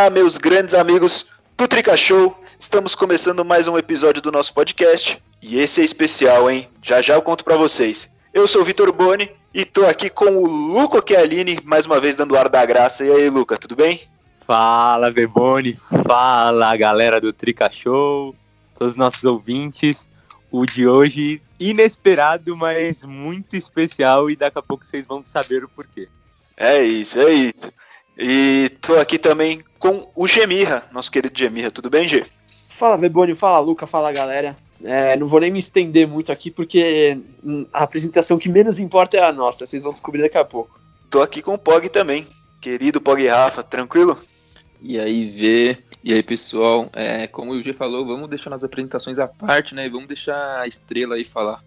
Olá, meus grandes amigos do Trica Show. Estamos começando mais um episódio do nosso podcast e esse é especial, hein? Já já eu conto para vocês. Eu sou o Vitor Boni e tô aqui com o Luca Chialini, mais uma vez dando ar da graça. E aí, Luca, tudo bem? Fala, Beboni. Fala, galera do Trica Show, todos os nossos ouvintes. O de hoje inesperado, mas muito especial e daqui a pouco vocês vão saber o porquê. É isso, é isso. E tô aqui também com o Gemirra, nosso querido Gemirra. Tudo bem, Gê? Fala, Beboni, fala, Luca, fala, galera. É, não vou nem me estender muito aqui, porque a apresentação que menos importa é a nossa. Vocês vão descobrir daqui a pouco. Tô aqui com o Pog também. Querido Pog Rafa, tranquilo? E aí, Vê. E aí, pessoal. É, como o G falou, vamos deixar nas apresentações à parte, né? E vamos deixar a estrela aí falar.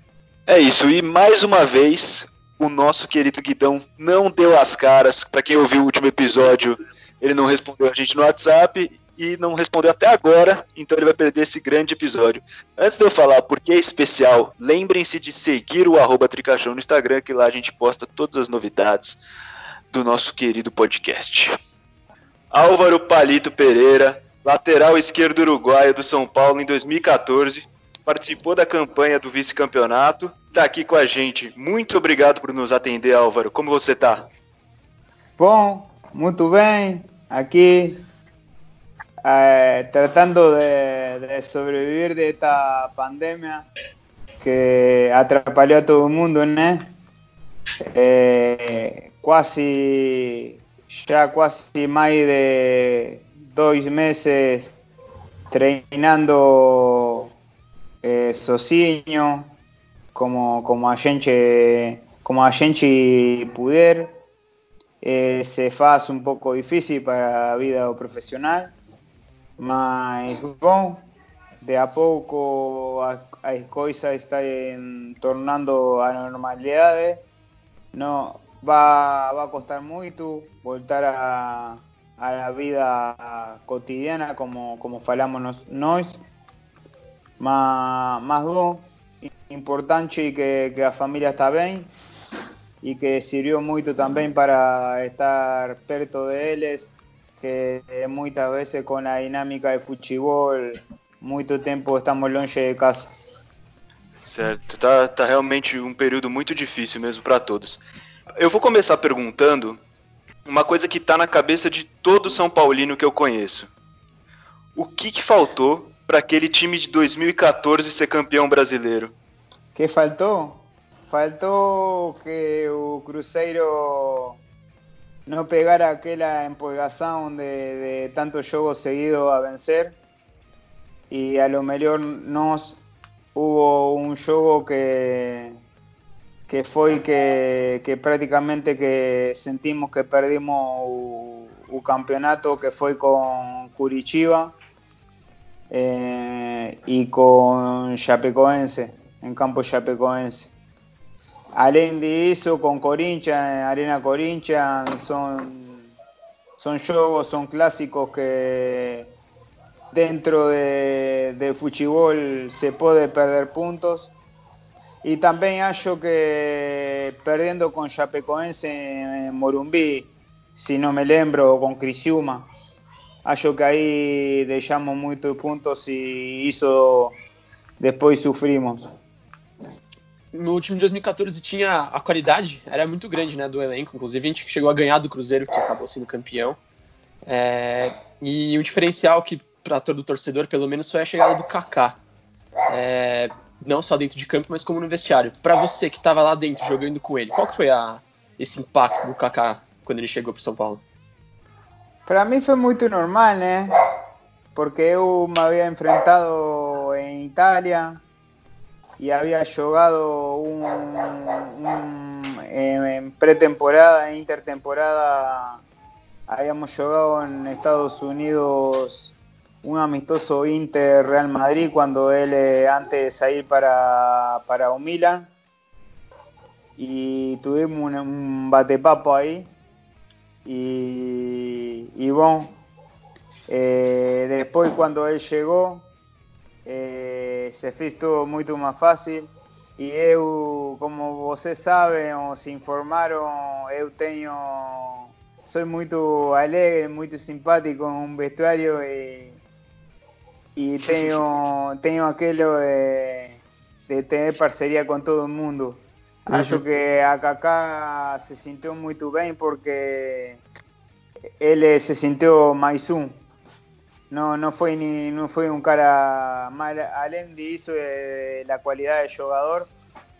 É isso. E mais uma vez, o nosso querido Guidão não deu as caras. Para quem ouviu o último episódio, ele não respondeu a gente no WhatsApp e não respondeu até agora, então ele vai perder esse grande episódio. Antes de eu falar por que é especial, lembrem-se de seguir o arroba Tricachão no Instagram, que lá a gente posta todas as novidades do nosso querido podcast. Álvaro Palito Pereira, lateral esquerdo uruguaio do São Paulo em 2014, participou da campanha do vice-campeonato, está aqui com a gente. Muito obrigado por nos atender, Álvaro. Como você está? Bom, muito bem. Aqui eh, tratando de, de, sobrevivir de esta pandemia que atrapalhou todo mundo, né? Eh, quase, já quase mais de dois meses treinando eh, sozinho, como, como a como a gente puder. Eh, se faz um pouco difícil para a vida profissional, mas bom, de a pouco as, as coisas estão tornando a normalidade. Não vai, vai custar muito voltar a, a la vida cotidiana como, como falamos nós, mas, mas bom, importante que, que a família está bem e que sirvió muito também para estar perto deles, que muitas vezes com a dinâmica de futebol, muito tempo estamos longe de casa. Certo, tá, tá realmente um período muito difícil mesmo para todos. Eu vou começar perguntando uma coisa que tá na cabeça de todo São Paulino que eu conheço. O que, que faltou para aquele time de 2014 ser campeão brasileiro? Que faltou? faltou que o Cruzeiro no pegara aquella empolgação de, de tantos jogos seguidos a vencer y a lo mejor nos hubo un juego que que foi que, que que sentimos que perdimos o campeonato que foi com Curitiba eh, y con Chapecoense, en campo Chapecoense. Além disso, com Corinthians, Arena Corinthians, son, son jogos, son clásicos que dentro de, de futebol se pode perder pontos. E também acho que perdendo com Chapecoense em Morumbi, se não me lembro, com Criciúma, acho que aí deixamos muitos pontos e isso depois sofrimos no time de 2014 tinha a qualidade, era muito grande, né, do elenco. Inclusive, a gente chegou a ganhar do Cruzeiro, que acabou sendo campeão. É, e o diferencial que para todo torcedor, pelo menos, foi a chegada do Kaká. É, não só dentro de campo, mas como no vestiário. Para você que estava lá dentro jogando com ele, qual que foi a, esse impacto do Kaká quando ele chegou para São Paulo? Para mim foi muito normal, né? Porque eu me havia enfrentado em Itália, y había jugado un, en pretemporada, en intertemporada, habíamos jugado en Estados Unidos un amistoso Inter Real Madrid cuando él eh, antes de salir para, para un Milan y tuvimos un, batepapo ahí y, y bueno, eh, después cuando él llegó eh, se fez muito mais fácil. E eu, como vocês sabem ou se informaram, eu tenho soy muy alegre, muy simpático en un vestuario y, y tengo, tengo aquello de, de tener parcería con todo el mundo. Acho que a Kaká se sintió muy bien porque él se sintió maizum. No, no fue ni no fue un cara mal. Além hizo la cualidad de jugador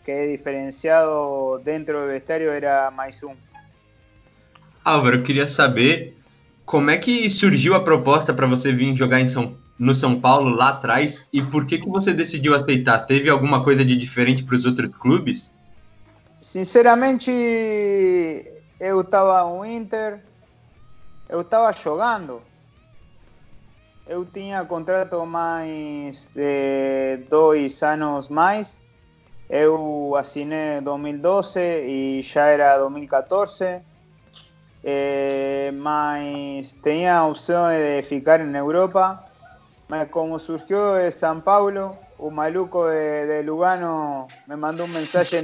que diferenciado dentro del vestuario era Maizum. Álvaro, eu queria saber como é que surgiu a proposta para você vir jogar em São, no São Paulo lá atrás e por que, que você decidiu aceitar? Teve alguma coisa de diferente para os outros clubes? Sinceramente, eu estava no Inter, eu estava jogando. Eu tinha contrato mais de dois anos mais. Eu assinei em 2012 e já era 2014 eh, mas tenía opción de ficar en Europa. como surgió de San Paulo, un maluco de, Lugano me mandó un mensaje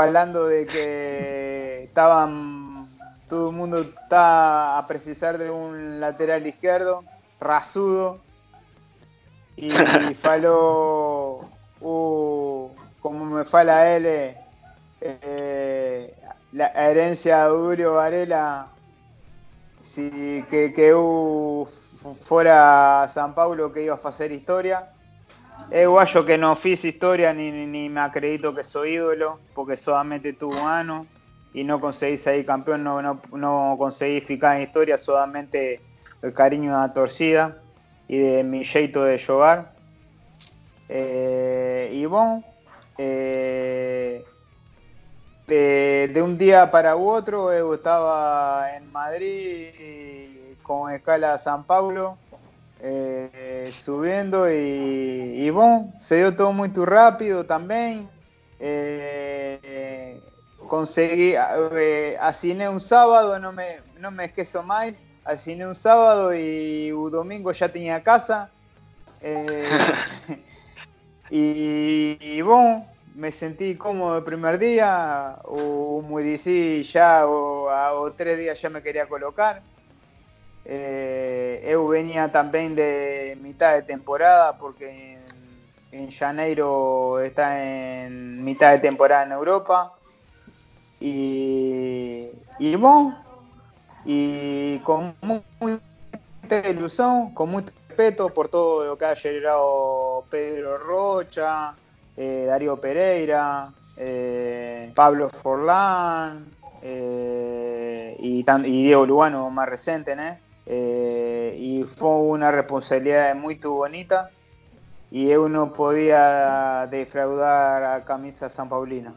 hablando de que estaban todo el mundo está a precisar de un lateral izquierdo, rasudo, y faló, uh, como me fala él, eh, la herencia de Durio Varela, si, que, que fuera San Paulo que iba a hacer historia. Es guayo que no fiz historia ni, ni, me acredito que soy ídolo, porque solamente tuvo año y no conseguí salir campeón, no, no, no conseguí ficar en historia, solamente el cariño de la torcida y de mi jeito de jugar. Eh, y bueno, eh, de, un día para otro yo estaba en Madrid con escala a San Paulo, eh, subiendo y, bueno, se dio todo muy rápido también. Eh, conseguí, eh, asiné un sábado, no me, no me esquezo más, asiné un sábado y un domingo ya tenía casa. y, y bueno, me sentí cómodo el primer día, o Murici ya, o, a, tres días ya me quería colocar. Eh, eu venía también de mitad de temporada, porque en, Janeiro está en mitad de temporada en Europa. Y, y bueno, y con mucha ilusión, con mucho respeto por todo lo que ha llegado Pedro Rocha, eh, Darío Pereira, eh, Pablo Forlán y, Diego Lugano más reciente, y fue una responsabilidad muy bonita y uno podía defraudar a camisa São Paulina.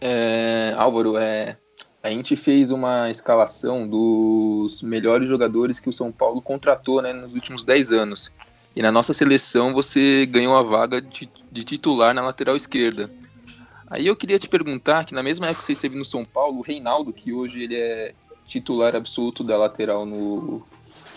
É, Álvaro, é, a gente fez uma escalação dos melhores jogadores que o São Paulo contratou né, nos últimos 10 anos. E na nossa seleção você ganhou a vaga de, de titular na lateral esquerda. Aí eu queria te perguntar que na mesma época que você esteve no São Paulo, o Reinaldo, que hoje ele é titular absoluto da lateral no,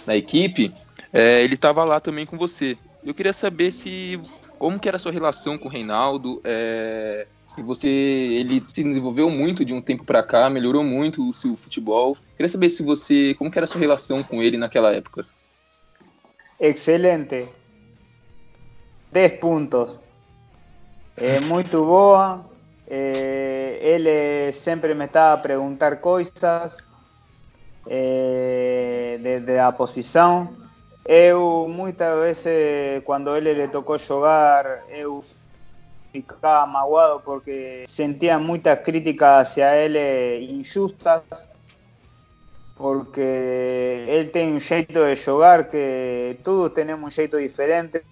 na equipe, é, ele estava lá também com você. Eu queria saber se como que era a sua relação com o Reinaldo, é, se você ele se desenvolveu muito de um tempo para cá, melhorou muito o seu futebol. Queria saber se você como que era a sua relação com ele naquela época. Excelente. 10 puntos. Eh, muy tu boa. Él eh, siempre me estaba a preguntar cosas eh, de, la posición. Eu muchas veces cuando él le tocó jugar, eu ficaba magoado porque sentía muchas críticas hacia él injustas porque él tiene un jeito de jugar que todos tenemos un jeito diferente.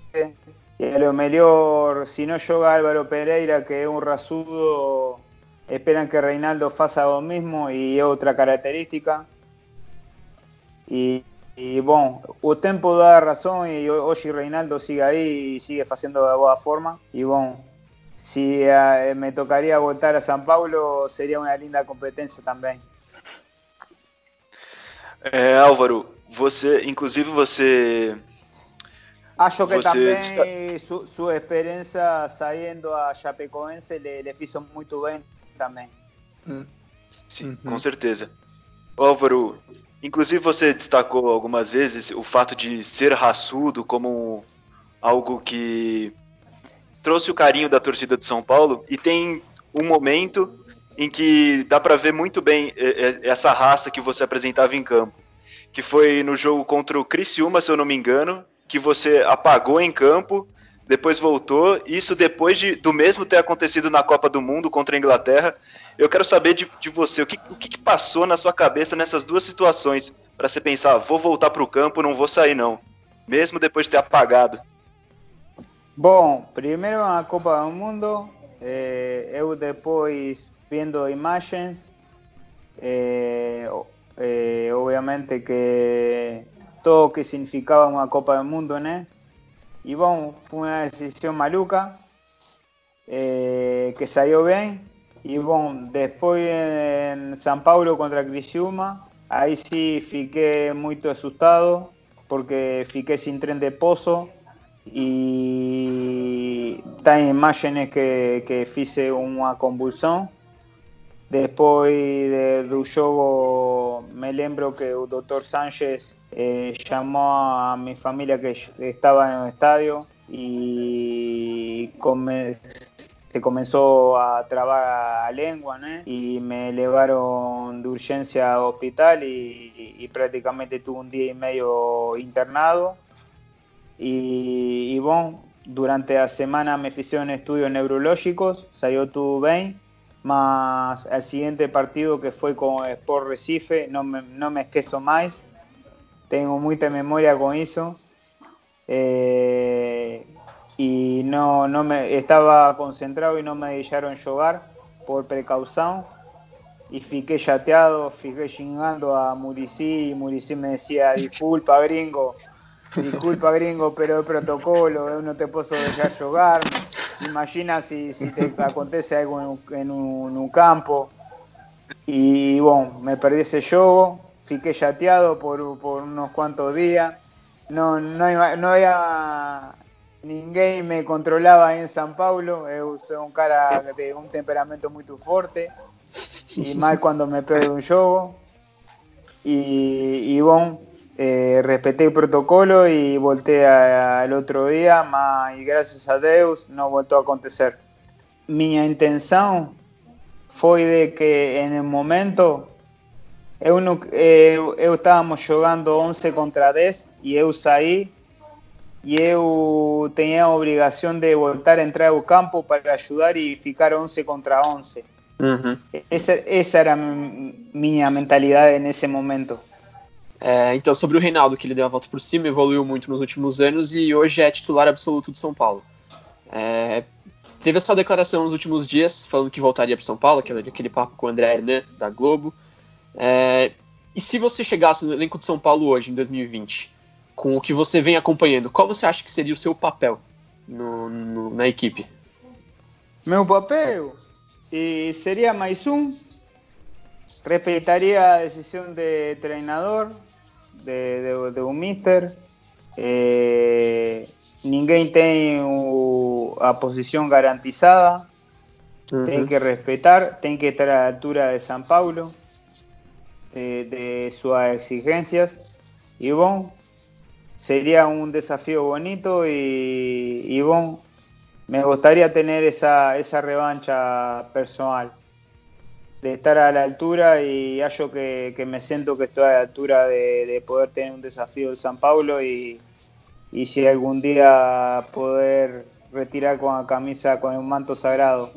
Y a lo mejor, si no juega Álvaro Pereira, que es un rasudo, esperan que Reinaldo faça lo mismo y es otra característica. E, e bom, o tempo dá razão e hoje Reinaldo siga aí e sigue fazendo da boa forma. E bom, se eh, me tocaria voltar a São Paulo, seria uma linda competência também. É, eh, Álvaro, você, inclusive você... Acho que você também está... sua, experiência saindo a Chapecoense lhe, lhe fez muito bem também. Mm. Sim, uhum. com certeza. Álvaro, inclusive você destacou algumas vezes o fato de ser raçudo como algo que trouxe o carinho da torcida de São Paulo. E tem um momento em que dá para ver muito bem é, é, essa raça que você apresentava em campo, que foi no jogo contra o Criciúma, se eu não me engano, que você apagou em campo, depois voltou, isso depois de, do mesmo ter acontecido na Copa do Mundo contra a Inglaterra. Eu quero saber de, de você, o, que, o que, passou na sua cabeça nessas duas situações, para você pensar, vou voltar para o campo, não vou sair não, mesmo depois de ter apagado. Bom, primeiro na Copa do Mundo, eh, eu depois vendo imagens, eh, eh, obviamente que todo o que significava uma Copa do Mundo, né? E bom, foi uma decisão maluca, eh, que saiu bem. E bom, depois em São Paulo contra Criciúma, aí sim fiquei muito assustado, porque fiquei sem trem de poço e tem imagens que, que fiz uma convulsão. Depois de, do me lembro que o Dr. Sánchez eh, llamó a mi familia que estaba en el estadio y come, se comenzó a trabar a lengua ¿no? y me llevaron de urgencia al hospital y, y, prácticamente tuve un día y medio internado y, y bueno, durante la semana me hicieron estudios neurológicos, salió todo bien más el siguiente partido que fue con Sport Recife, no me, no me esquezo más. Tengo mucha memoria con eso. Eh, y no, no me estaba concentrado y no me dejaron jugar por precaución. Y fiqué chateado, fiqué chingando a Muricí y Muricí me decía, disculpa gringo, disculpa gringo, pero el protocolo, no te puedo dejar jugar. Imagina si, si te acontece algo en un, campo. Y bueno, me perdí ese juego, fiqué chateado por, por unos cuantos días. No, no, no había ninguém me controlaba en San Paulo. Yo soy un cara de un temperamento muy fuerte. Y más cuando me pierdo un juego. Y, y bueno, eh, respeté el protocolo y volteé al otro día, mas, y gracias a Dios no volvió a acontecer. Mi intención fue de que en el momento eu, eh, eu estábamos jugando 11 contra 10 y eu saí y eu tenía obligación de voltar a entrar al campo para ayudar y ficar 11 contra 11. esa, esa, era mi mentalidad en ese momento. É, então, sobre o Reinaldo, que ele deu a volta por cima, evoluiu muito nos últimos anos e hoje é titular absoluto do São Paulo. É, teve essa declaração nos últimos dias, falando que voltaria para São Paulo, aquele, aquele papo com o André Hernan, da Globo. É, e se você chegasse no elenco de São Paulo hoje, em 2020, com o que você vem acompanhando, qual você acha que seria o seu papel no, no, na equipe? Meu papel e seria mais um. Respeitaria a decisão de treinador, de, de, un mister. Eh, ninguém tem a posición garantizada. Tem que respetar, tem que estar la altura de San Paulo, de, sus exigencias. Y bueno, sería un desafío bonito y, y bueno, me gustaría tener esa, esa revancha personal de estar a la altura y hallo que, que me siento que estoy a la altura de, de, poder tener un desafío de San Paulo y, y si algún día poder retirar com a camisa com o manto sagrado.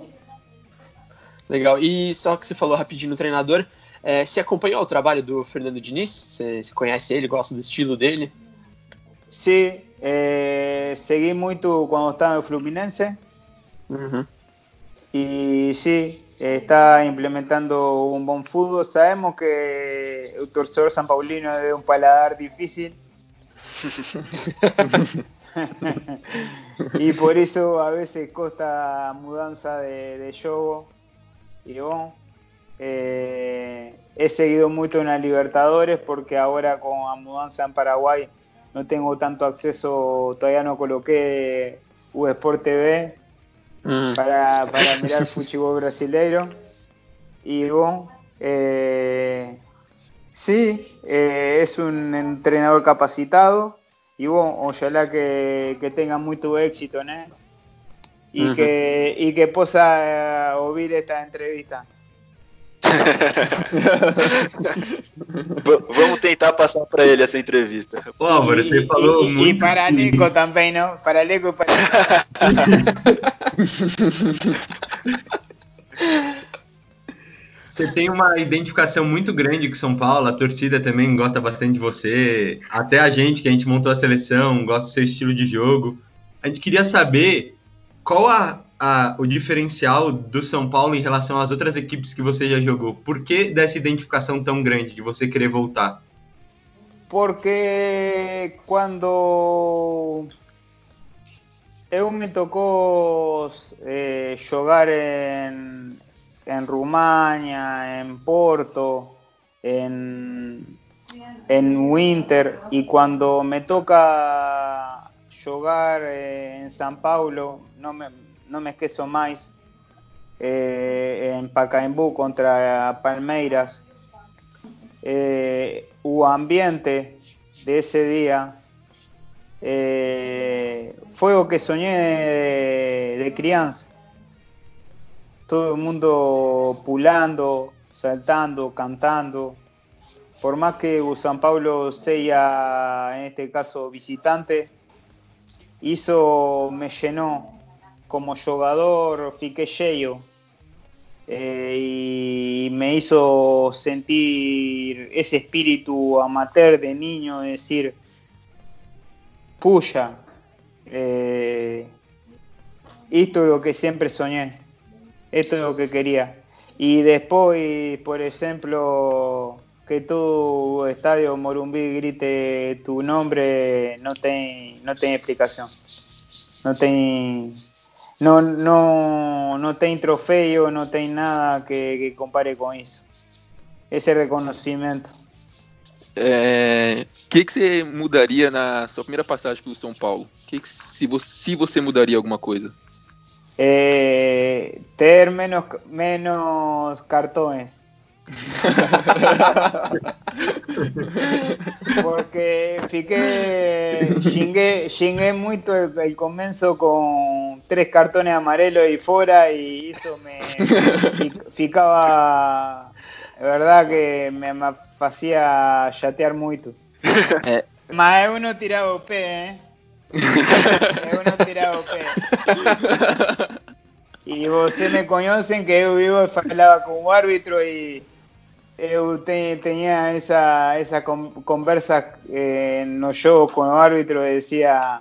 Legal. E só que você falou rapidinho no treinador, é, você acompanhou o trabalho do Fernando Diniz? Você conhece ele, gosta do estilo dele? Sim, é, segui muito quando estava no Fluminense. E sim, está implementando un buen fútbol. Sabemos que el torcedor San Paulino es un paladar difícil. y por eso a veces costa mudanza de, de Y bueno, eh, he seguido mucho en la Libertadores porque ahora con la mudanza en Paraguay no tengo tanto acceso, todavía no coloqué U Sport TV Mm. para, para mirar fútbol brasileiro. Y bueno, eh, Sí, eh, es un entrenador capacitado y bueno, ojalá que, que tenga mucho éxito, ¿no? Y, Ujú. que, y que pueda eh, oír esta entrevista. Vamos tentar passar para ele essa entrevista. Ô, Álvaro, você falou y muito. para Nico también, ¿no? Para Nico y para... Você tem uma identificação muito grande com São Paulo, a torcida também gosta bastante de você, até a gente, que a gente montou a seleção, gosta do seu estilo de jogo. A gente queria saber qual a, a- o diferencial do São Paulo em relação às outras equipes que você já jogou. Por que dessa identificação tão grande de você querer voltar? Porque cuando eu me tocó eh, jugar en, en Rumania, en Porto, en, en Winter, y cuando me toca jugar eh, en San Paulo, no me, no me esqueço más, eh, en Pacaembu contra Palmeiras, eh, o ambiente de ese día eh, fue lo que soñé de, de crianza. Todo el mundo pulando, saltando, cantando. Por más que o San Pablo sea, en este caso, visitante, hizo, me llenó como jugador, fiqué lleno eh, y me hizo sentir ese espíritu amateur de niño, de decir, puya, eh, esto es lo que siempre soñé, esto es lo que quería. Y después, por ejemplo, que tu estadio Morumbí grite tu nombre, no tiene no explicación. No tiene no, no, no tem trofeo, no tem nada que, que compare com isso. Esse reconhecimento. É, O que, que você mudaria na sua primeira passagem pelo São Paulo? Que que se, você, se você mudaria alguma coisa? Eh, ter menos, menos cartões. Porque fiqué, xingué, xingué muito el, el comienzo con tres cartones amarelos y fuera y eso me fi- ficaba, verdad que me, me hacía chatear muito. É. Mas é uno tiraba o pé, ¿eh? É uno tiraba o pé. E você me conhecem que eu vivo e falava com o árbitro e eu te, tinha essa, essa con- conversa eh, no jogo com o árbitro e dizia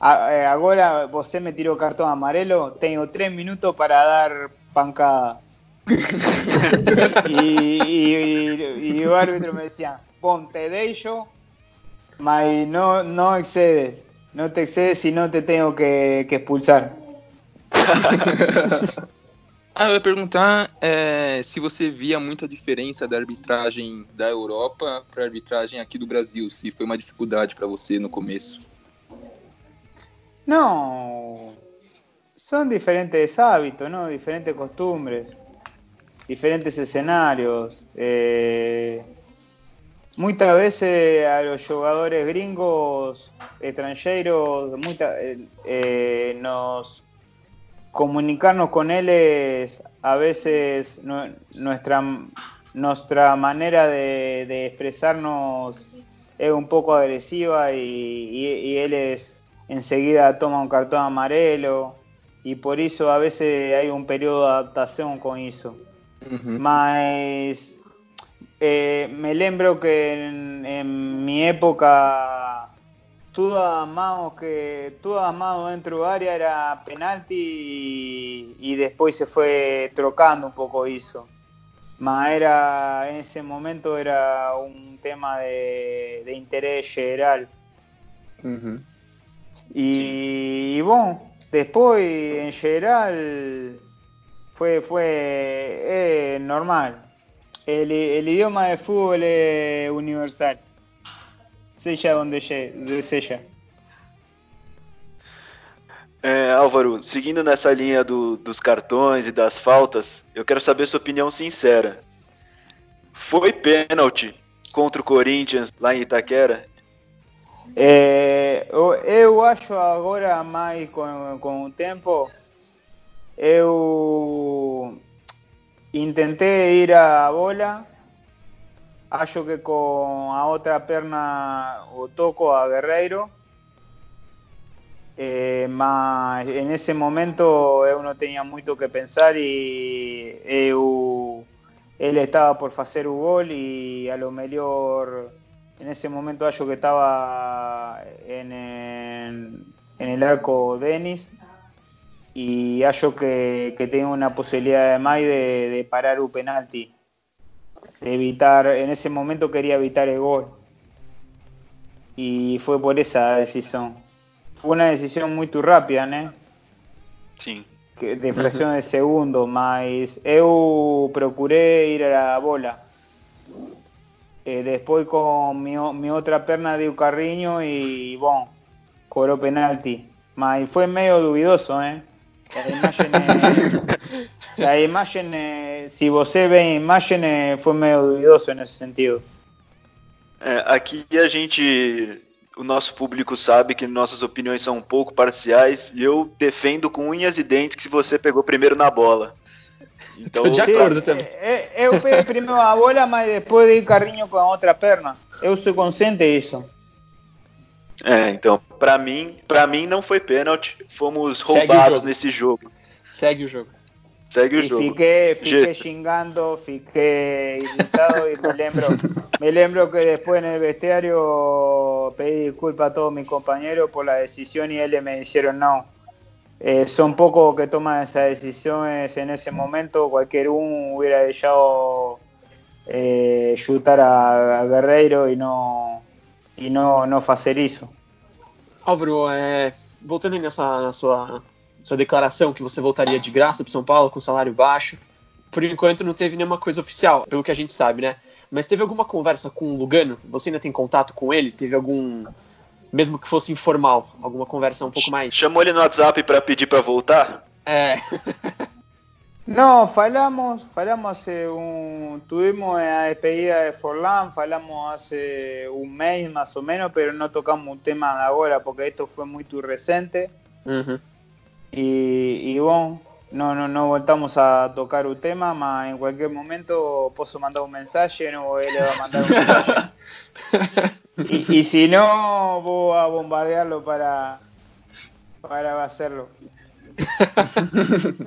"A- eh, você me tirou cartão amarelo, tenho três minutos para dar pancada. e, e, e o árbitro me dizia, bom, te deixo, mas não, não excedes, não te excedes e não te tenho que, que expulsar. Ah, eu ia perguntar é, se você via muita diferença da arbitragem da Europa para a arbitragem aqui do Brasil, se foi uma dificuldade para você no começo. No, son diferentes hábitos, ¿no? Diferentes costumbres, diferentes escenarios. Eh, muchas veces a los jugadores gringos, extranjeros, muita- eh, eh, nos comunicarnos con ellos, a veces nu- nuestra, nuestra manera de, de expresarnos es un poco agresiva y, y, y él es enseguida toma un cartón amarelo y por eso a veces hay un periodo de adaptación con eso. Mas eh, me lembro que en, en mi época todo amado que todo amado dentro del área era penalti y, y después se fue trocando un poco eso. Mas era en ese momento era un tema de, de interés general. Y, bueno, después en general fue, fue eh, normal. El, el idioma de fútbol es universal. Seja donde lle- donde seja. É, Álvaro, seguindo nessa linha do- dos cartões e das faltas, eu quero saber sua opinião sincera. Foi pênalti contra o Corinthians lá em Itaquera? É, eu, eu acho agora mais com, com o tempo, eu tentei ir à bola, acho que com a outra perna o toco a Guerreiro, eh, mas nesse momento eu não tinha muito que pensar e eu, ele estava por fazer o gol e a lo melhor en ese momento acho que estaba en el, en arco Denis y acho que, que una posibilidad de más de, de parar un penalti, evitar, en ese momento quería evitar el gol y fue por esa decisión. Fue una decisión muy rápida, ¿no? Que- de fracción de segundo, mas eu procuré ir a la bola. Eh, después con mi, mi otra perna de Carriño y bueno, cobró penalti. Mas fue medio dudoso, ¿eh? La imagen, eh, la imagen eh, si você ve a imagen, eh, fue medio dudoso en ese sentido. É, aqui a gente. O nosso público sabe que nossas opiniões são um pouco parciais e eu defendo com unhas e dentes que se você pegou primeiro na bola. Então, Tô de acordo também. eh, eh, eu peguei primeiro a bola, mas depois dei carrinho com a outra perna. Eu sou consciente disso. é, então, pra mim, para mim não foi pênalti. Fomos roubados jogo. nesse jogo. Segue o jogo. Segue o Y jogo. Gesto. xingando, irritado y me lembro, me lembro que después en el vestiario pedí disculpas a todos mis compañeros por la decisión y ellos me dijeron no. eh, son pocos que toman esas decisiones en ese momento, cualquier uno hubiera dejado eh, chutar a, a Guerreiro y no y no, no hacer eso. Álvaro, é, voltando aí nessa na sua, sua declaração que você voltaria de graça para São Paulo com salário baixo, por enquanto não teve nenhuma coisa oficial, pelo que a gente sabe, né? Mas teve alguma conversa com o Lugano? Você ainda tem contato com ele? Teve algum, mesmo que fosse informal, alguma conversa um pouco mais? Chamou ele no WhatsApp pra pedir pra voltar? É, No, falamos, falamos hace un, tuvimos la despedida de Forlán, falamos hace un mes más o menos, pero no tocamos un tema de ahora porque esto fue muy tu reciente uhum. Y, y bueno, no, no, no voltamos a tocar un tema, mas en cualquier momento puedo mandar un mensaje, no él le va a mandar un mensaje. Y, y si no, voy a bombardearlo para, para hacerlo.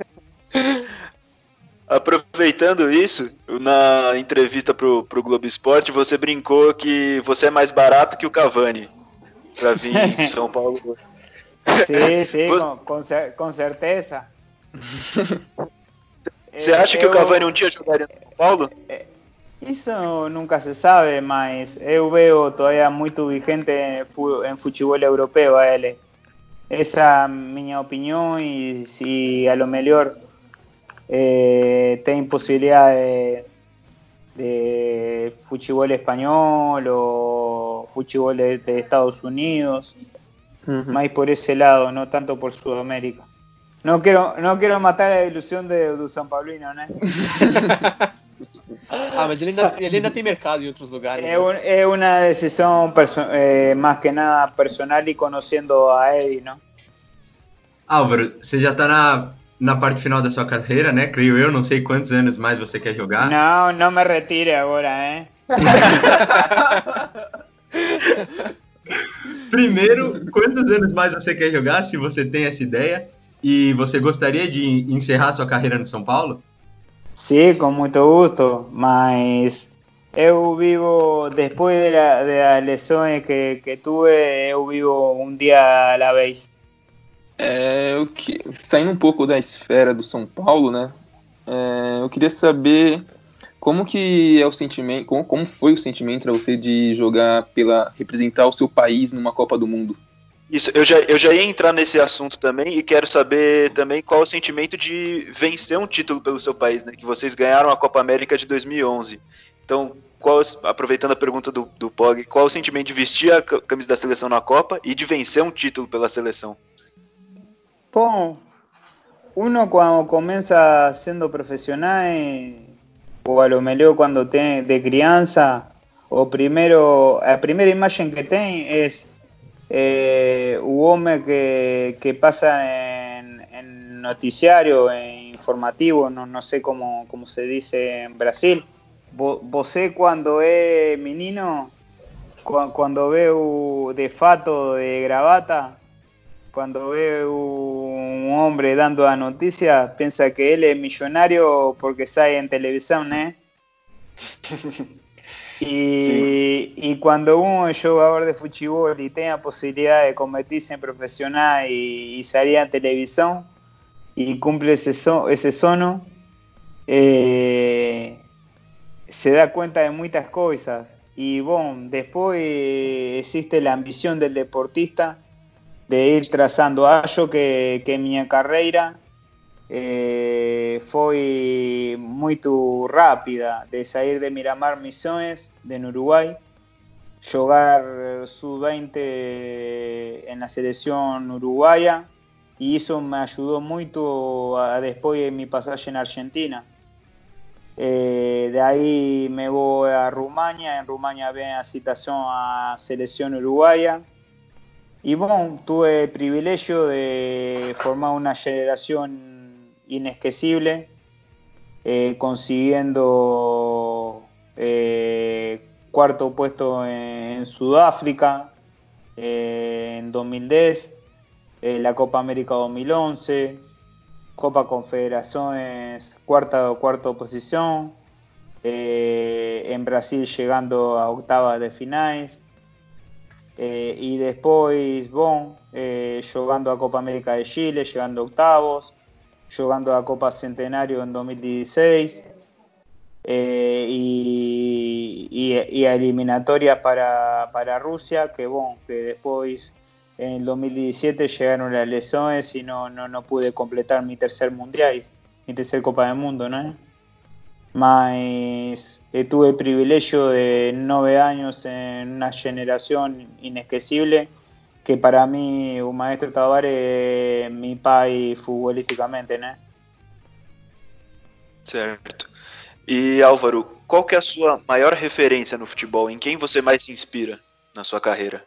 Aproveitando isso, na entrevista pro, pro Globo Esporte, você brincou que você é mais barato que o Cavani pra vir em São Paulo. Sí, sí, Vos- con, con cer- con certeza. Você Eh, acha que o eu- Cavani um dia jogaria no São Paulo? Isso nunca se sabe, mas eu veo todavía muito vigente en futebol europeu a ele. Essa é a minha opinião e se a lo melhor eh, tem possibilidade de, de futebol espanhol ou futebol de, de Estados Unidos, Uhum. mais por esse lado, não tanto por Sudamérica. Não quero, não quero matar a ilusão de, do São Paulino, né? Ah, mas ele ainda, ele ainda tem mercado em outros lugares. Es, un- es una decisión perso- eh, más que nada personal y conociendo a Eddie, ¿no? Álvaro, você já tá na, na parte final da sua carreira, né? Creio eu, não sei quantos anos mais você quer jogar. No, no me retire ahora, ¿eh? Primeiro, quantos anos mais você quer jogar, se você tem essa ideia? E você gostaria de encerrar sua carreira no São Paulo? Sí, con mucho gusto, mas eu vivo, después de, la- de las lesiones que, que tuve, eu vivo un día a la vez. É, eu que... Saindo um pouco da esfera do São Paulo, né? é, eu queria saber como que é o sentimento, como, como foi o sentimento para você de jogar pela representar o seu país numa Copa do Mundo? Isso, eu já, eu já ia entrar nesse assunto também e quero saber também qual é o sentimento de vencer um título pelo seu país, né? Que vocês ganharam a Copa América de 2011. Então, qual, aproveitando a pergunta do, do Pog, qual é o sentimento de vestir a ca- camisa da seleção na Copa e de vencer um título pela seleção? Bom, uno cuando comienza siendo profesional, eh, o a lo mejor cuando tiene de crianza, o primeiro, a primeira imagem que tem é eh, o homem que, que passa em, em noticiário, em informativo, não, não sei como, como se diz em Brasil. Vo- Você, quando é menino, cu- quando vê o de fato, de gravata, quando vê um homem dando a notícia, pensa que ele é milionário porque sai em televisão, né? Y, y cuando uno es jugador de fútbol y tiene la posibilidad de convertirse en profesional y, y salir en televisión y cumple ese, so- ese sono, eh, se da cuenta de muchas cosas. Y bueno, después existe la ambición del deportista de ir trazando algo que, que mi carrera eh, foi muito rápida de sair de Miramar Misiones, de Uruguay, jogar sub-20 en la selección uruguaya y eso me ayudó mucho a, después de mi pasaje en Argentina. Eh, de ahí me voy a Rumania, en Rumania ven a citación a selección uruguaya. Y bueno, tuve el privilegio de formar una generación inesquecible, eh, consiguiendo eh, cuarto puesto en, en Sudáfrica eh, en 2010, eh, la Copa América 2011, Copa Confederaciones cuarta cuarta posición, eh, en Brasil llegando a octavas de finales. Eh, y después, bon, eh, jugando a Copa América de Chile, llegando a octavos, jugando a Copa Centenario en 2016 eh, y, y, y a eliminatorias para, para Rusia, que, bon, que después en el 2017 llegaron las lesiones y no, no, no pude completar mi tercer mundial, mi tercer Copa del Mundo, ¿no? Mas eh, tuve privilegio de nueve años en una generación inesquecible que para mí o Maestro Tavares é mi pai futbolisticamente, né? Certo. E Álvaro, qual que é a sua maior referência no futebol? Em quem você mais se inspira na sua carreira?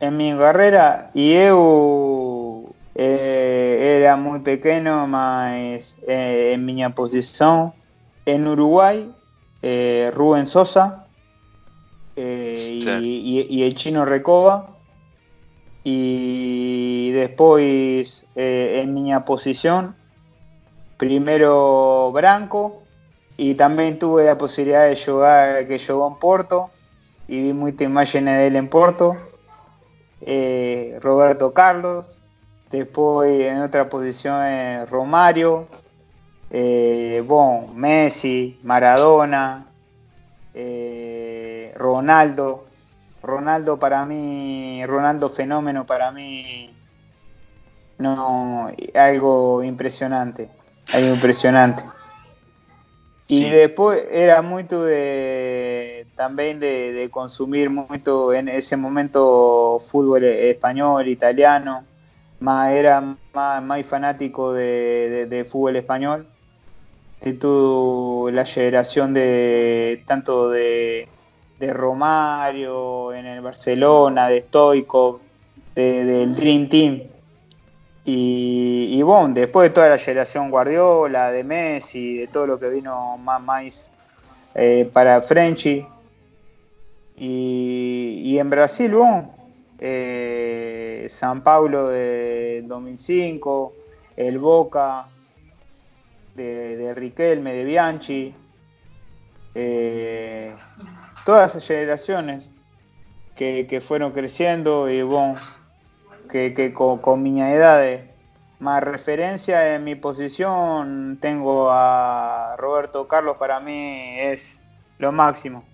Em minha carreira, e eu eh, era muito pequeno, mas eh, em minha posição, em Uruguai, eh, Rubén Sosa eh, y, y- y el chino Recoba. Y después eh, en mi posición, primero Branco. Y también tuve la posibilidad de jugar, que jugó en Porto. Y vi muchas imágenes de él en Porto. Roberto Carlos. Después en otra posición Romario. Eh, bon, Messi, Maradona, eh, Ronaldo. Ronaldo para mí, Ronaldo fenómeno para mí, no, algo impresionante, algo impresionante. Y después era mucho de también de, de consumir mucho en ese momento fútbol español, italiano, más era más, más fanático de, de- de fútbol español. La generación de tanto de, de Romario en el Barcelona, de Stoikov, de- del Dream Team. Y, y después de toda la generación Guardiola, de Messi, de todo lo que vino más, más eh, para Frenchy. Y, y en Brasil, bueno, eh, San Paulo de 2005, el Boca de, de Riquelme, de Bianchi, eh, todas esas generaciones que, que fueron creciendo y bueno, que, que con, con mi edad, más referencia en mi posición, tengo a Roberto Carlos, para mí es lo máximo.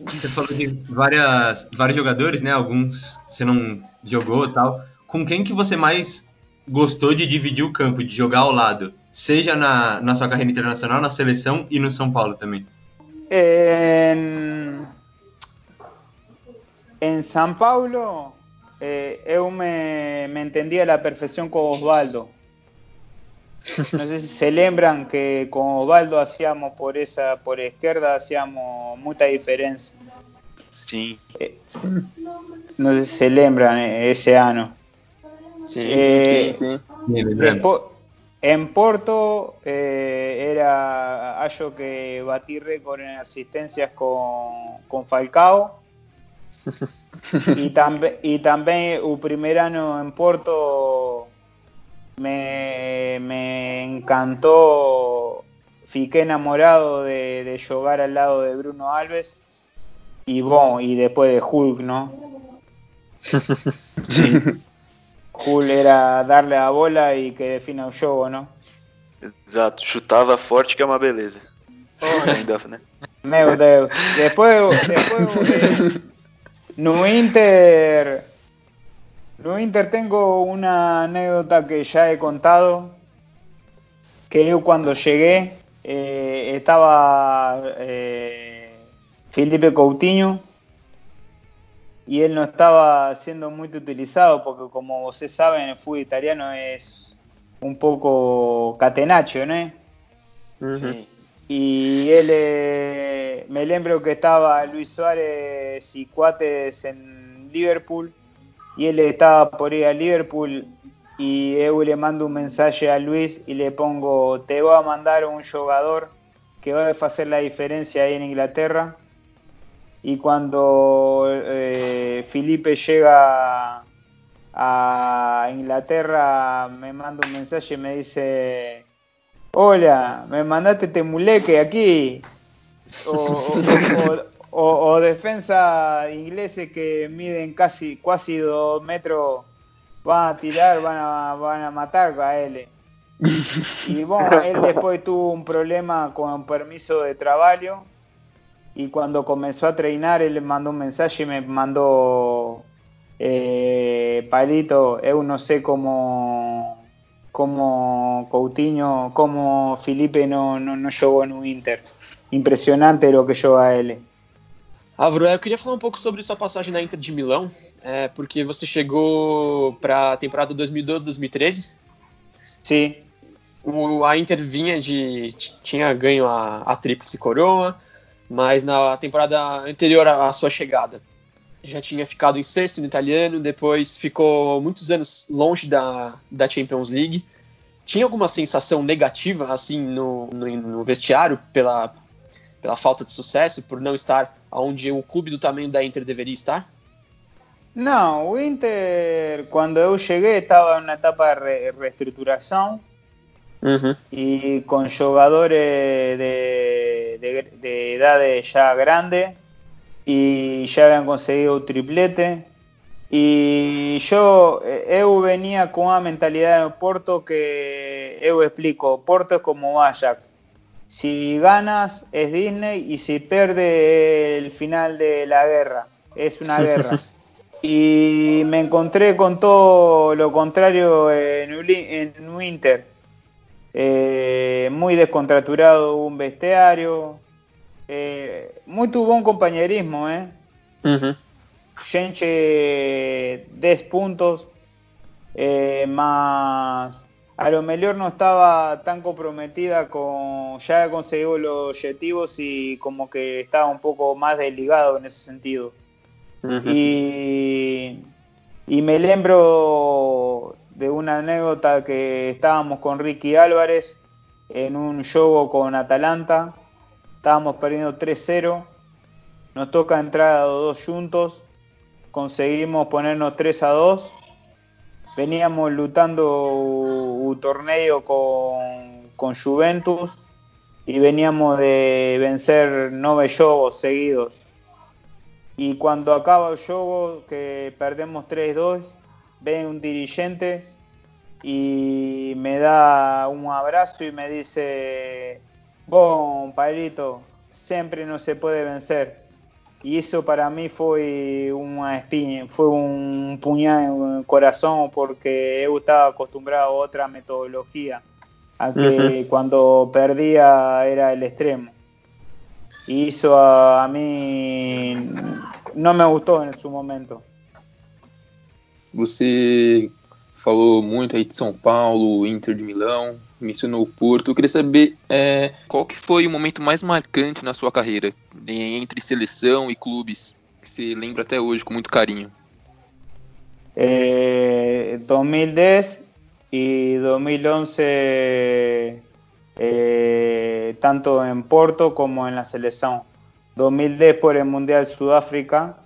Você falou de várias, vários jogadores, né? Alguns você não jogou e tal. Com quem que você mais gostou de dividir o campo, de jogar ao lado? Seja na, na sua carreira internacional, na seleção e no São Paulo também. En, en San Paulo, eh, eu me, me entendía a la perfección con Osvaldo. No sé si se lembran que con Osvaldo hacíamos por esa, por izquierda, hacíamos mucha diferencia. Sim. No sé si se lembran eh, ese año. Eh, sim. Despo- en Porto eh, era algo que batí récord en asistencias con, con Falcao. y, también y también el primer año en Porto me, me encantó, fiqué enamorado de, de jugar al lado de Bruno Alves y bon, y después de Hulk, ¿no? Sim. Hulk era darle a bola y que defina el juego, ¿no? Exato. Chutava forte que é uma beleza. Ainda, né? Meu Deus. Después, después eh, no Inter, no Inter tengo una anécdota que ya he contado, que yo cuando llegué eh, estaba eh, Felipe Coutinho y él no estaba siendo muy utilizado porque como ustedes saben el fútbol italiano es un poco catenaccio, ¿no? Uhum. Sim. Y él, eh, me lembro que estaba Luis Suárez y Cuates en Liverpool, y él estaba por ir a Liverpool, y yo le mando un mensaje a Luis y le pongo, te voy a mandar un jugador que va a hacer la diferencia ahí en Inglaterra. Y cuando eh, Felipe llega a Inglaterra, me manda un mensaje y me dice, Hola, me mandaste este muleque aquí. O, o- defensa ingleses que miden casi, casi dos metros van a tirar, van a, van a matar a él. Y bueno, él después tuvo un problema con permiso de trabajo. Y cuando comenzó a treinar, él mandó un mensaje y me mandó eh, Palito, eu no sé cómo como Coutinho, como Felipe no, no, no jogou no Inter. Impressionante lo que joga ele. Avro, eu queria falar um pouco sobre sua passagem na Inter de Milão, é, porque você chegou para a temporada 2012-2013. Sim, O, a Inter vinha de. tinha ganho a, a Tríplice Coroa, mas na temporada anterior à, sua chegada já tinha ficado em sexto no italiano, depois ficou muitos anos longe da, da Champions League. Tinha alguma sensação negativa assim no, no, no vestiário pela, pela falta de sucesso, por não estar onde um clube do tamanho da Inter deveria estar? Não, o Inter, quando eu cheguei, estava uma etapa de re- reestruturação Uhum. y con jugadores de, de, de edades ya grande y ya habían conseguido un triplete. Y yo, eh, eu venía con una mentalidad de Porto que eu explico, Porto es como Ajax. Si ganas es Disney y si pierde el final de la guerra, es una guerra. Y me encontré con todo lo contrario en, en Winter. Eh, muy descontraturado un vestiario. Eh, muy tu buen compañerismo, ¿eh? Uhum. Gente 10 puntos, eh, más a lo mejor no estaba tan comprometida con ya conseguido los objetivos y como que estaba un poco más desligado en ese sentido. Y, y me lembro de una anécdota que estábamos con Ricky Álvarez en un juego con Atalanta. Estábamos perdiendo 3-0. Nos toca entrar a dos juntos. Conseguimos ponernos 3 a 2. Veníamos lutando un torneo con, con Juventus y veníamos de vencer nueve juegos seguidos. Y cuando acaba el juego, que perdemos 3-2, ven un dirigente y me da un abrazo y me dice, bon, Pablito, siempre no se puede vencer. Y eso para mí fue una espina, fue un puñal en el corazón porque yo estaba acostumbrado a otra metodología, a que cuando perdía era el extremo. Y eso a, a mí no me gustó en su momento. Você falou muito aí de São Paulo, Inter de Milão. mencionou o Porto. Eu queria saber é, qual que foi o momento mais marcante na sua carreira, entre seleção e clubes, que você lembra até hoje com muito carinho. Eh, 2010 y 2011, eh, tanto en Porto como la selección. 2010 por el Mundial Sudáfrica,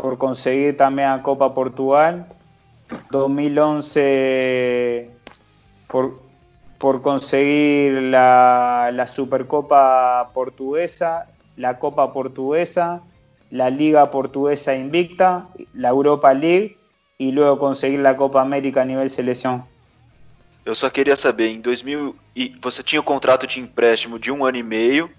por conseguir también a Copa Portugal. 2011 por, por conseguir la, la Supercopa Portuguesa, la Copa Portuguesa, la Liga Portuguesa Invicta, la Europa League e luego conseguir la Copa América a nível seleção. Eu só queria saber, em 2000 e você tinha o contrato de empréstimo de um ano e meio,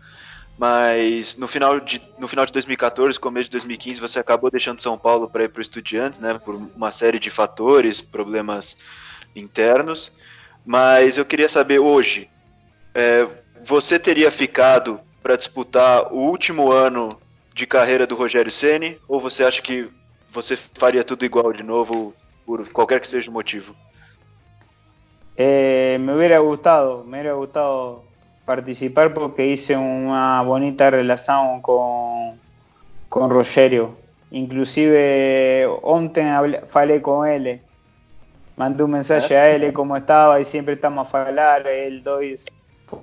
mas no final de, no final de 2014, começo de 2015, você acabou deixando São Paulo para ir para o Estudiantes, né, por uma série de fatores, problemas internos. Mas eu queria saber hoje, é, você teria ficado para disputar o último ano de carreira do Rogério Ceni ou você acha que você faria tudo igual de novo por qualquer que seja o motivo? Eh, me hubiera gustado, me hubiera gustado participar porque hice una bonita relación con, con Rogerio. Inclusive ontem hablé, con él, mandé un mensaje a él cómo estaba y siempre estamos a hablar, él dois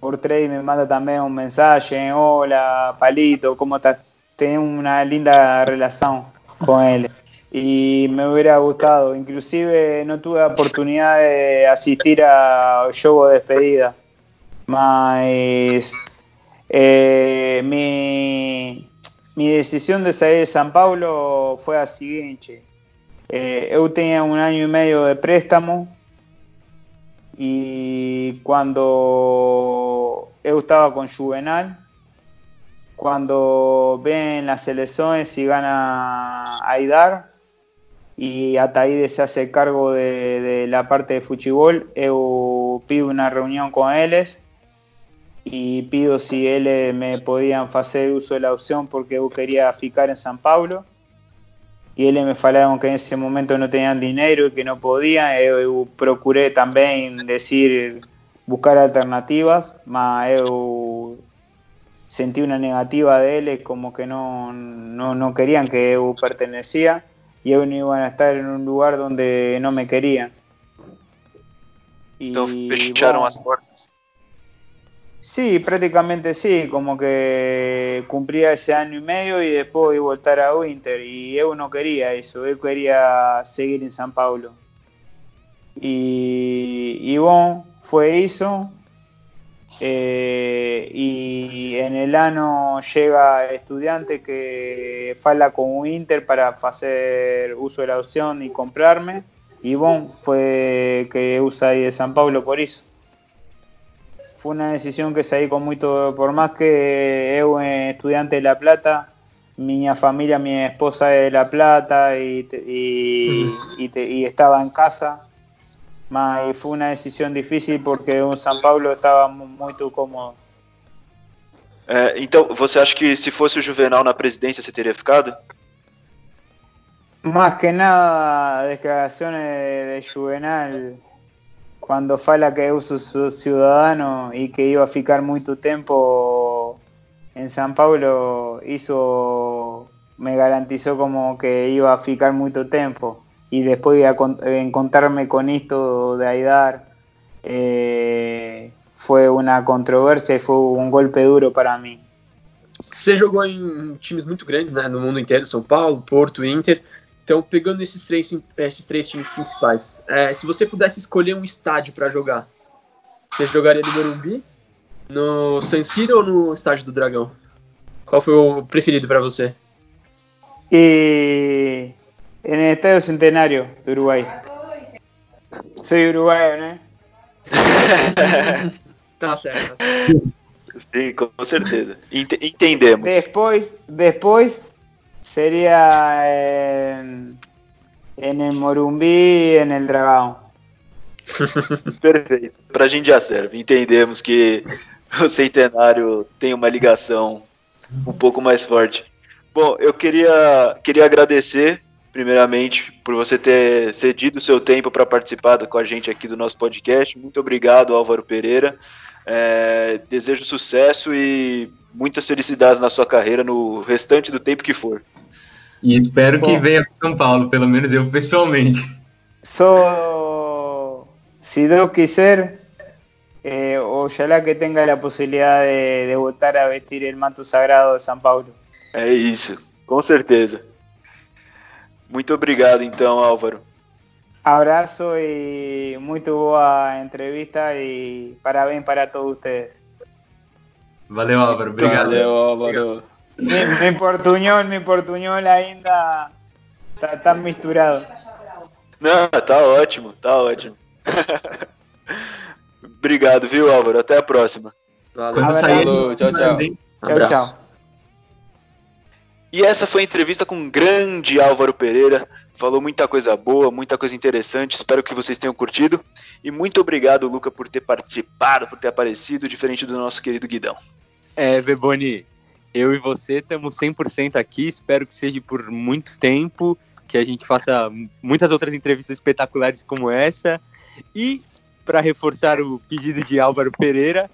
por tres me manda también un mensaje, hola Palito, ¿cómo estás? Tenemos una linda relación con él y me hubiera gustado. Inclusive no tuve oportunidad de asistir a show de despedida. Mas eh, mi, mi decisión de salir de San Paulo fue la siguiente. Eh, eu tenía un año y medio de préstamo y cuando eu estaba con Juvenal, cuando ven las elecciones y gana Aidar, y Ataide se hace cargo de, de la parte de fuchibol, eu pido una reunión con ellos y pido si ellos me podían hacer uso de la opción porque eu quería ficar en San Paulo y ellos me falaron que en ese momento no tenían dinero y que no podían, eu, eu procuré también decir buscar alternativas, mas eu sentí una negativa de ellos como que no, no, no querían que eu pertenecía y aún iban a estar en un lugar donde no me querían. Y, Então fecharam bom, as portas. Sí, prácticamente sí, como que cumplía ese año y medio y después iba a voltar a Winter y yo no quería eso, yo quería seguir en San Paulo. Y, y fue eso. Eh, y en el año llega estudiante que fala con Winter para hacer uso de la opción y comprarme. Y bueno, fue que usa ahí de San Paulo por eso. Fue una decisión que saí con mucho, por más que eu eh, estudiante de La Plata, mi familia, mi esposa es de La Plata y, te- y, y te- y estaba en casa. Mas fue una decisión difícil porque en San Paulo estaba mu- muito cómodo. É, então, você acha que se fosse o Juvenal na presidência, você teria ficado? Más que nada, declaraciones de, de Juvenal cuando fala que eu sou ciudadano y que iba a ficar mucho tiempo en San Paulo, hizo, me garantizó como que iba a ficar mucho tiempo. Y después de encontrarme con esto de Aidar, eh, fue una controversia y fue un golpe duro para mí. Você jogou em times muito grandes, né? No mundo inteiro, São Paulo, Porto, Inter. Então, pegando esses três, esses três times principais, é, se você pudesse escolher um estádio para jogar, você jogaria no Morumbi, no San Siro ou no Estádio do Dragão? Qual foi o preferido para você? Y en el Estadio Centenario de Uruguay. Soy uruguayo, ¿no? Tá certo, tá certo. Sim, com certeza. Ente- entendemos. Después, después sería en, en el Morumbí, en el Dragão. Perfeito. Pra gente já serve. Entendemos que o Centenário tem uma ligação um pouco mais forte. Bom, eu queria, queria agradecer primeiramente, por você ter cedido o seu tempo para participar com a gente aqui do nosso podcast. Muito obrigado, Álvaro Pereira. É, desejo sucesso e muitas felicidades na sua carreira no restante do tempo que for. E espero que venha para São Paulo, pelo menos eu pessoalmente. So, si Dios quiser, eh, ojalá que tenga la posibilidad de, de voltar a vestir el manto sagrado de São Paulo. É isso, com certeza. Muito obrigado, então, Álvaro. Abrazo y muy boa entrevista y parabéns para todos ustedes. Valeu, Álvaro. Obrigado. Valeu, Álvaro. Mi, mi portuñol, mi portuñol ainda está tan misturado. Não, tá ótimo, tá ótimo. Obrigado, viu, Álvaro? Até a próxima. Valeu. Quando Abraço. sair, Falou, tchau, tchau. Abraço. chao. E essa foi a entrevista com o grande Álvaro Pereira. Falou muita coisa boa, muita coisa interessante. Espero que vocês tenham curtido. E muito obrigado, Luca, por ter participado, por ter aparecido, diferente do nosso querido Guidão. É, Beboni, eu e você estamos 100% aqui. Espero que seja por muito tempo, que a gente faça muitas outras entrevistas espetaculares como essa. E para reforçar o pedido de Álvaro Pereira,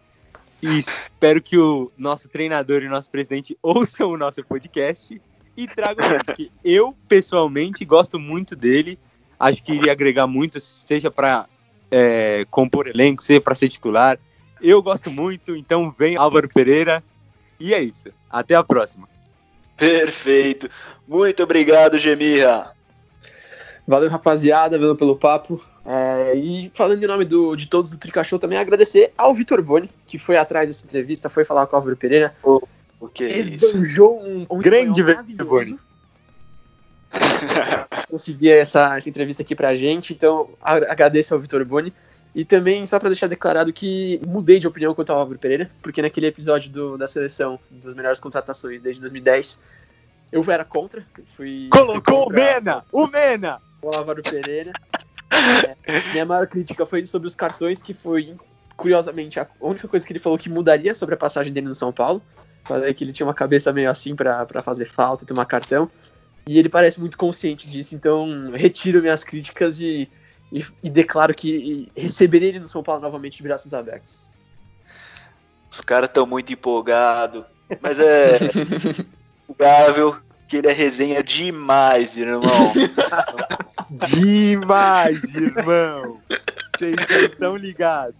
e espero que o nosso treinador e o nosso presidente ouçam o nosso podcast e ele, porque eu pessoalmente gosto muito dele. Acho que iria agregar muito, seja para é, compor elenco, seja para ser titular. Eu gosto muito, então vem Álvaro Pereira. E é isso. Até a próxima. Perfeito. Muito obrigado, Gemirra. Valeu, rapaziada, valeu pelo papo. É, e falando em nome do, de todos do Tricachou, também agradecer ao Vitor Boni, que foi atrás dessa entrevista, foi falar com o Álvaro Pereira. O que é isso? Esbanjou um, um Grande maravilhoso. Conseguir essa, essa entrevista aqui pra gente, então agradeço ao Vitor Boni. E também, só pra deixar declarado que mudei de opinião quanto ao Álvaro Pereira, porque naquele episódio do- da seleção das melhores contratações desde 2010, eu era contra. Fui, Colocou fui o Mena! O Mena! o Álvaro Pereira. É, minha maior crítica foi sobre os cartões, que foi, curiosamente, a única coisa que ele falou que mudaria sobre a passagem dele no São Paulo. Falei que ele tinha uma cabeça meio assim pra pra fazer falta, tomar cartão. E ele parece muito consciente disso, então retiro minhas críticas e, e, e declaro que receberei ele no São Paulo novamente de braços abertos. Os caras estão muito empolgados. Mas é provável que ele é resenha demais, irmão. Demais, irmão! Vocês estão ligados.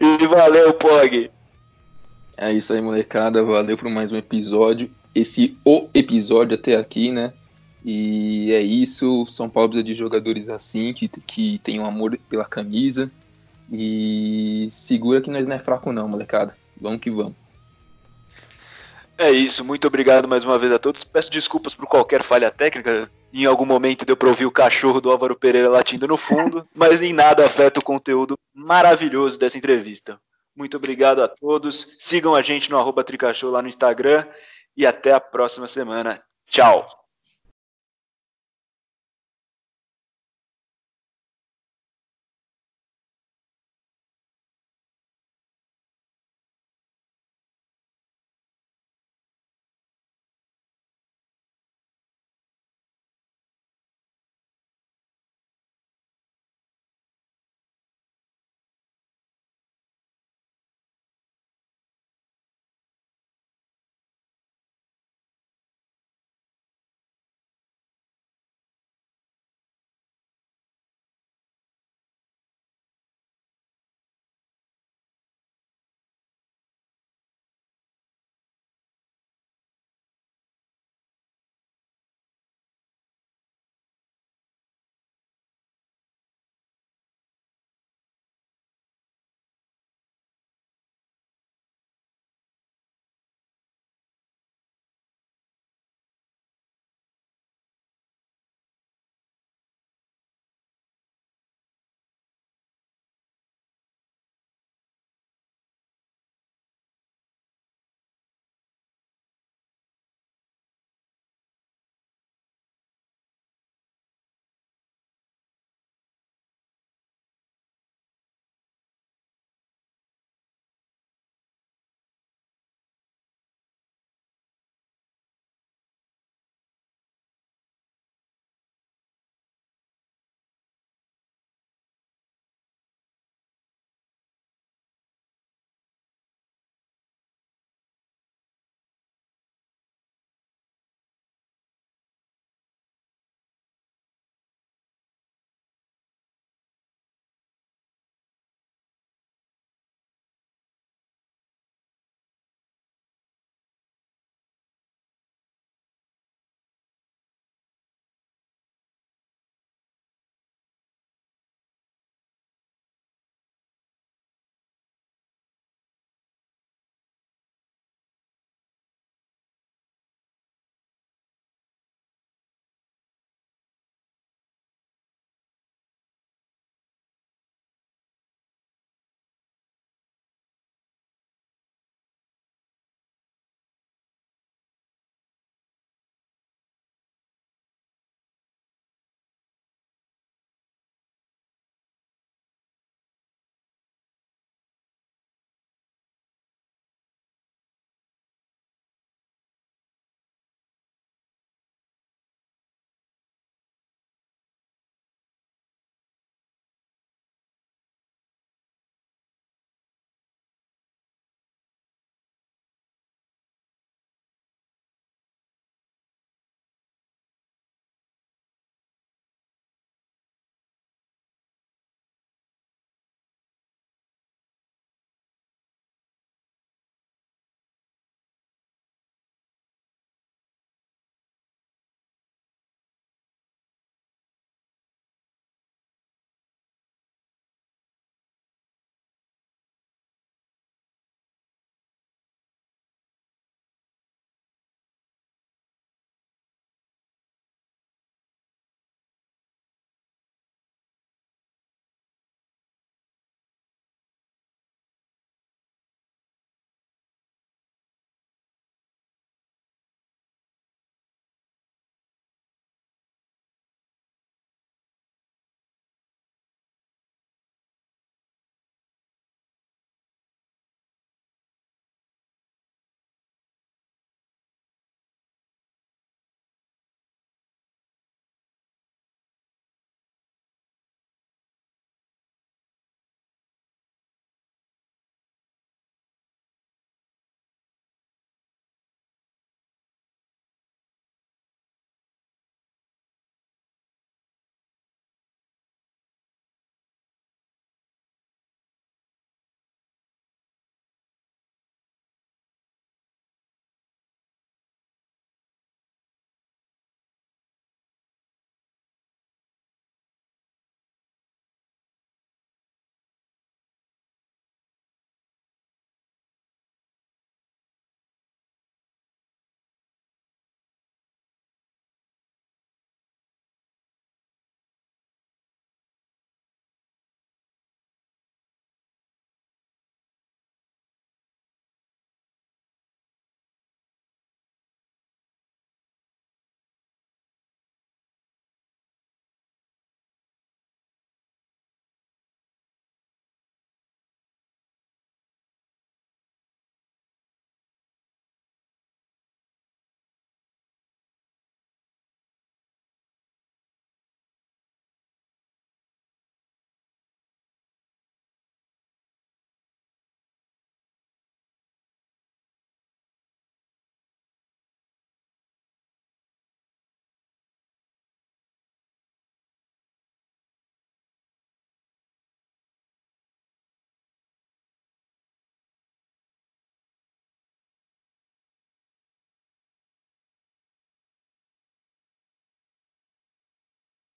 E valeu, Pog. É isso aí, molecada. Valeu por mais um episódio. Esse o episódio até aqui, né? E é isso. São Paulo precisa de jogadores assim, que, que tenham amor pela camisa. E segura que nós não é fraco, não, molecada. Vamos que vamos. É isso, muito obrigado mais uma vez a todos. Peço desculpas por qualquer falha técnica. Em algum momento deu pra ouvir o cachorro do Álvaro Pereira latindo no fundo, mas em nada afeta o conteúdo maravilhoso dessa entrevista. Muito obrigado a todos. Sigam a gente no arroba Tricachou lá no Instagram e até a próxima semana. Tchau!